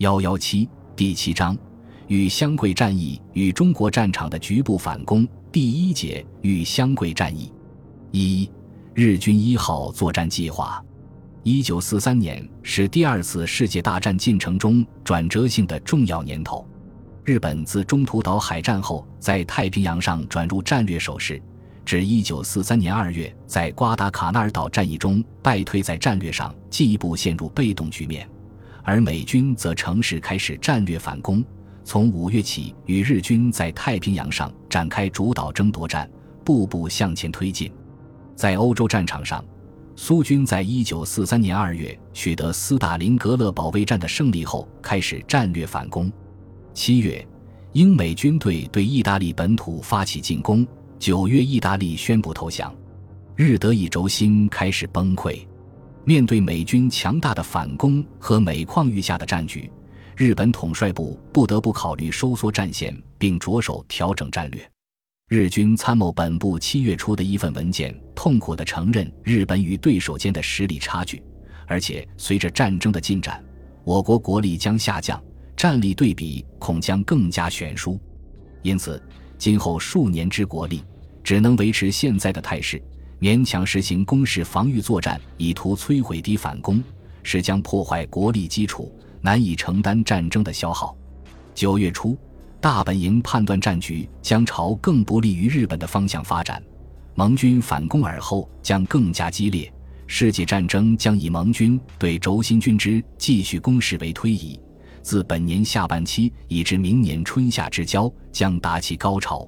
幺幺七第七章与湘桂战役与中国战场的局部反攻第一节与湘桂战役一日军一号作战计划。一九四三年是第二次世界大战进程中转折性的重要年头。日本自中途岛海战后，在太平洋上转入战略守势，至一九四三年二月在瓜达卡纳尔岛战役中败退，在战略上进一步陷入被动局面。而美军则乘势开始战略反攻，从五月起与日军在太平洋上展开主导争夺战，步步向前推进。在欧洲战场上，苏军在一九四三年二月取得斯大林格勒保卫战的胜利后，开始战略反攻。七月，英美军队对意大利本土发起进攻。九月，意大利宣布投降，日德意轴心开始崩溃。面对美军强大的反攻和每况愈下的战局，日本统帅部不得不考虑收缩战线，并着手调整战略。日军参谋本部七月初的一份文件痛苦地承认日本与对手间的实力差距，而且随着战争的进展，我国国力将下降。战力对比恐将更加悬殊，因此今后数年之国力只能维持现在的态势，勉强实行攻势防御作战，以图摧毁敌反攻，是将破坏国力基础，难以承担战争的消耗。九月初，大本营判断战局将朝更不利于日本的方向发展，盟军反攻而后将更加激烈，世界战争将以盟军对轴心军之继续攻势为推移。自本年下半期以至明年春夏之交将达其高潮。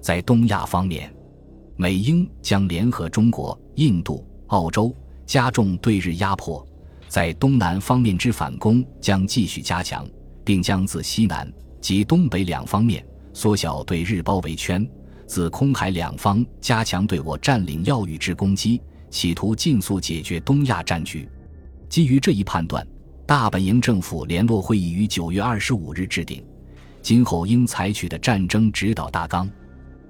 在东亚方面，美英将联合中国、印度、澳洲，加重对日压迫；在东南方面之反攻将继续加强，并将自西南及东北两方面缩小对日包围圈，自空海两方加强对我占领要域之攻击，企图尽速解决东亚战局。基于这一判断。大本营政府联络会议于九月二十五日制定，今后应采取的战争指导大纲。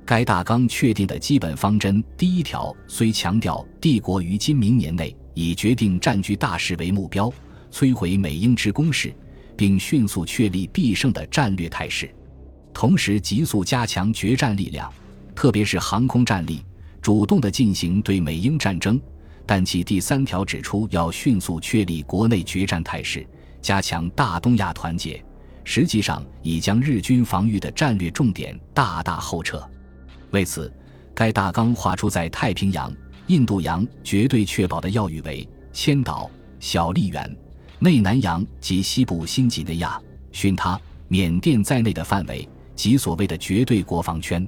该大纲确定的基本方针第一条虽强调帝国于今明年内以决定战局大势为目标，摧毁美英之攻势，并迅速确立必胜的战略态势，同时急速加强决战力量，特别是航空战力，主动地进行对美英战争。但其第三条指出，要迅速确立国内决战态势，加强大东亚团结，实际上已将日军防御的战略重点大大后撤。为此，该大纲划出在太平洋、印度洋绝对确保的要域为千岛、小笠原、内南洋及西部新几内亚、巽他、缅甸在内的范围及所谓的绝对国防圈。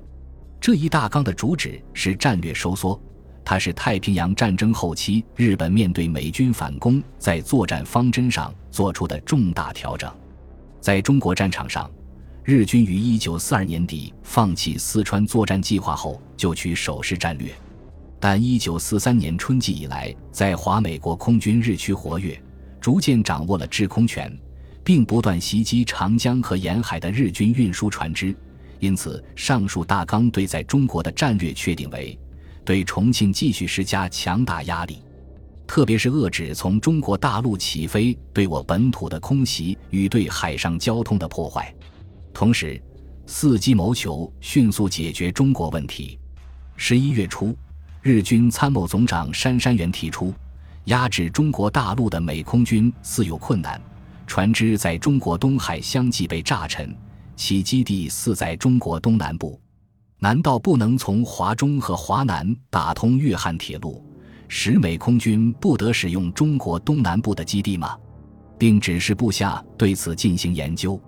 这一大纲的主旨是战略收缩。它是太平洋战争后期日本面对美军反攻，在作战方针上做出的重大调整。在中国战场上，日军于一九四二年底放弃四川作战计划后，就取守势战略。但一九四三年春季以来，在华美国空军日趋活跃，逐渐掌握了制空权，并不断袭击长江和沿海的日军运输船只。因此，上述大纲对在中国的战略确定为。对重庆继续施加强大压力，特别是遏制从中国大陆起飞对我本土的空袭与对海上交通的破坏，同时伺机谋求迅速解决中国问题。十一月初，日军参谋总长杉山元提出，压制中国大陆的美空军似有困难，船只在中国东海相继被炸沉，其基地似在中国东南部。难道不能从华中和华南打通粤汉铁路，使美空军不得使用中国东南部的基地吗？并指示部下对此进行研究。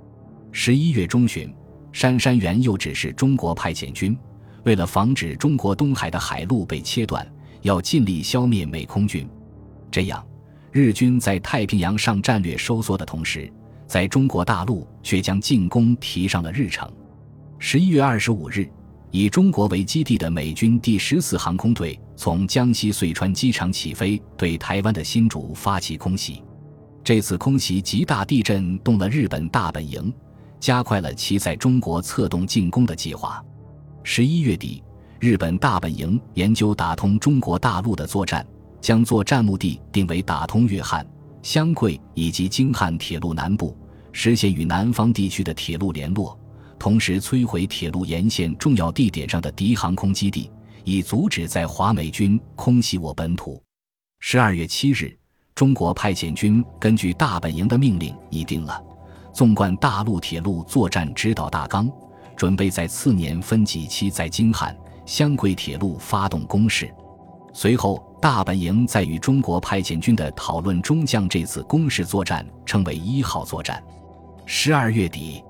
十一月中旬，杉山元又指示中国派遣军，为了防止中国东海的海路被切断，要尽力消灭美空军。这样，日军在太平洋上战略收缩的同时，在中国大陆却将进攻提上了日程。十一月二十五日。以中国为基地的美军第十四航空队从江西遂川机场起飞，对台湾的新竹发起空袭。这次空袭极大地震动了日本大本营，加快了其在中国策动进攻的计划。十一月底，日本大本营研究打通中国大陆的作战，将作战目的定为打通粤汉、湘桂以及京汉铁路南部，实现与南方地区的铁路联络，同时摧毁铁路沿线重要地点上的敌航空基地，以阻止在华美军空袭我本土。十二月七日，中国派遣军根据大本营的命令拟定了纵贯大陆铁路作战指导大纲，准备在次年分几期在京汉、湘桂铁路发动攻势。随后，大本营在与中国派遣军的讨论中，将这次攻势作战称为“一号作战”。十二月底，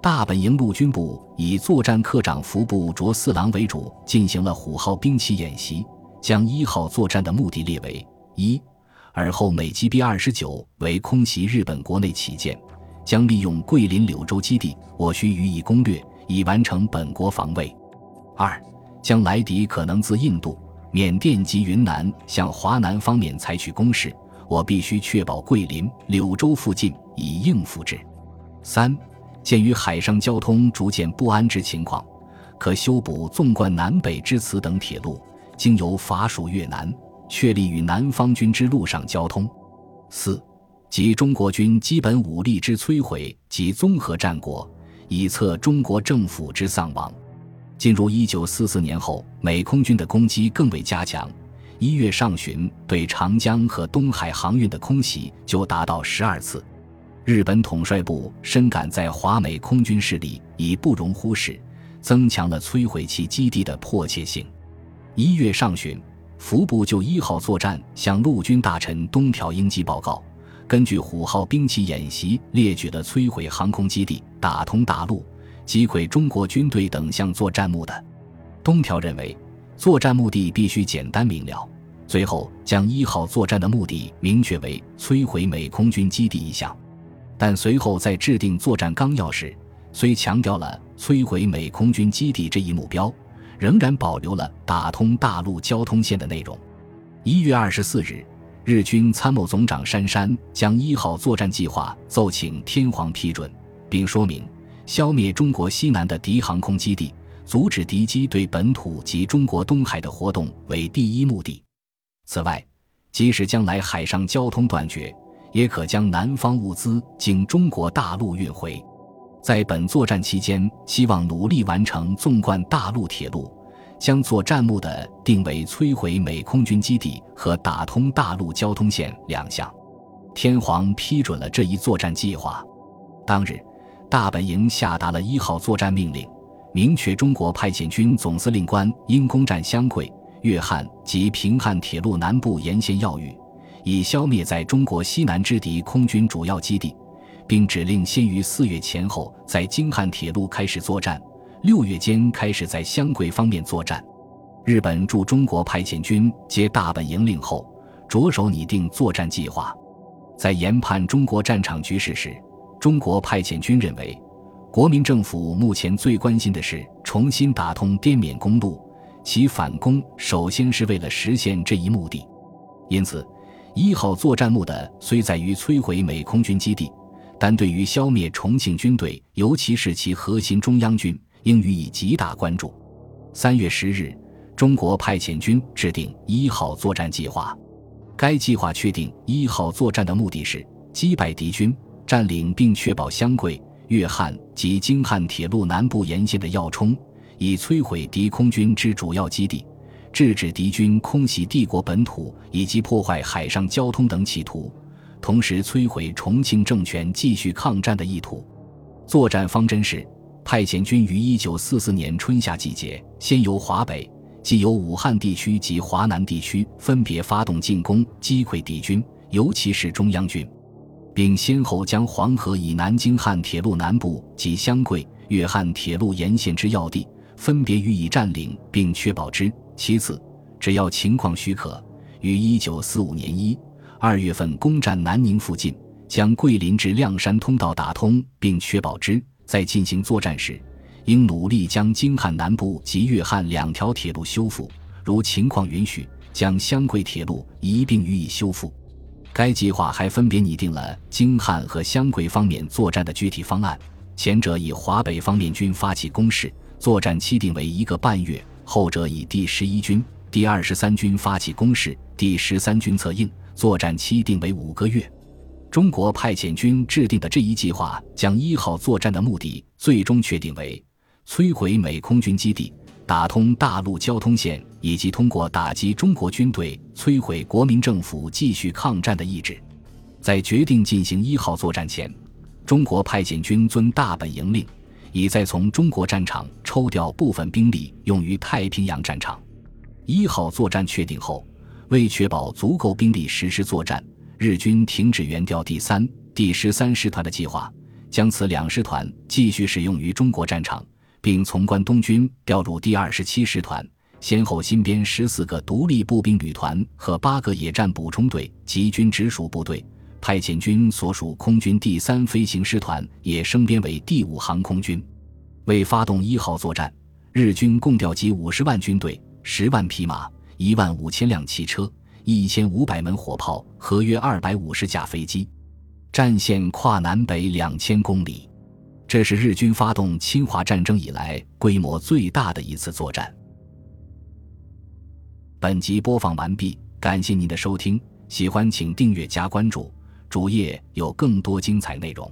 大本营陆军部以作战科长服部卓四郎为主，进行了虎号兵器演习，将一号作战的目的列为一。而后美击 B 二十九为空袭日本国内旗舰，将利用桂林柳州基地，我需予以攻略，以完成本国防卫。二，将来敌可能自印度。缅甸及云南向华南方面采取攻势，我必须确保桂林、柳州附近以应付之。三，鉴于海上交通逐渐不安之情况，可修补纵贯南北之此等铁路，经由法属越南，确立与南方军之陆上交通。四，即中国军基本武力之摧毁及综合战果，以测中国政府之丧亡。进入一九四四年后，美空军的攻击更为加强。一月上旬，对长江和东海航运的空袭就达到十二次。日本统帅部深感在华美空军势力已不容忽视，增强了摧毁其基地的迫切性。一月上旬，服部就一号作战向陆军大臣东条英机报告，根据虎号兵器演习，列举了摧毁航空基地、打通大陆。击溃中国军队等项作战目的，东条认为，作战目的必须简单明了。最后将一号作战的目的明确为摧毁美空军基地一项，但随后在制定作战纲要时，虽强调了摧毁美空军基地这一目标，仍然保留了打通大陆交通线的内容。一月二十四日，日军参谋总长杉山将一号作战计划奏请天皇批准，并说明。消灭中国西南的敌航空基地，阻止敌机对本土及中国东海的活动为第一目的。此外，即使将来海上交通断绝，也可将南方物资经中国大陆运回。在本作战期间，希望努力完成纵贯大陆铁路，将作战目的定为摧毁美空军基地和打通大陆交通线两项。天皇批准了这一作战计划。当日。大本营下达了一号作战命令，明确中国派遣军总司令官应攻占湘桂、粤汉及平汉铁路南部沿线要域，以消灭在中国西南之敌空军主要基地，并指令先于四月前后在京汉铁路开始作战，六月间开始在湘桂方面作战。日本驻中国派遣军接大本营令后，着手拟定作战计划，在研判中国战场局势时。中国派遣军认为，国民政府目前最关心的是重新打通滇缅公路，其反攻首先是为了实现这一目的。因此，一号作战目的虽在于摧毁美空军基地，但对于消灭重庆军队，尤其是其核心中央军，应予以极大关注。三月十日，中国派遣军制定一号作战计划，该计划确定一号作战的目的是击败敌军。占领并确保湘桂、粤汉及京汉铁路南部沿线的要冲，以摧毁敌空军之主要基地，制止敌军空袭帝国本土以及破坏海上交通等企图，同时摧毁重庆政权继续抗战的意图。作战方针是：派遣军于一九四四年春夏季节，先由华北，即由武汉地区及华南地区分别发动进攻，击溃敌军，尤其是中央军。并先后将黄河以南京汉铁路南部及湘桂、粤汉铁路沿线之要地分别予以占领并确保之。其次，只要情况许可，于一九四五年一二月份攻占南宁附近，将桂林至亮山通道打通并确保之。在进行作战时，应努力将京汉南部及粤汉两条铁路修复，如情况允许，将湘桂铁路一并予以修复。该计划还分别拟定了京汉和湘桂方面作战的具体方案，前者以华北方面军发起攻势，作战期定为一个半月；后者以第十一军、第二十三军发起攻势，第十三军策应，作战期定为五个月。中国派遣军制定的这一计划，将一号作战的目的最终确定为摧毁美空军基地、打通大陆交通线，以及通过打击中国军队摧毁国民政府继续抗战的意志。在决定进行一号作战前，中国派遣军遵大本营令，已在从中国战场抽调部分兵力用于太平洋战场。一号作战确定后，为确保足够兵力实施作战。日军停止原调第三、第十三师团的计划，将此两师团继续使用于中国战场，并从关东军调入第二十七师团，先后新编十四个独立步兵旅团和八个野战补充队及军直属部队。派遣军所属空军第三飞行师团也升编为第五航空军。为发动一号作战，日军共调集五十万军队、十万匹马、一万五千辆汽车。一千五百门火炮和约二百五十架飞机，战线跨南北两千公里，这是日军发动侵华战争以来规模最大的一次作战。本集播放完毕，感谢您的收听，喜欢请订阅加关注，主页有更多精彩内容。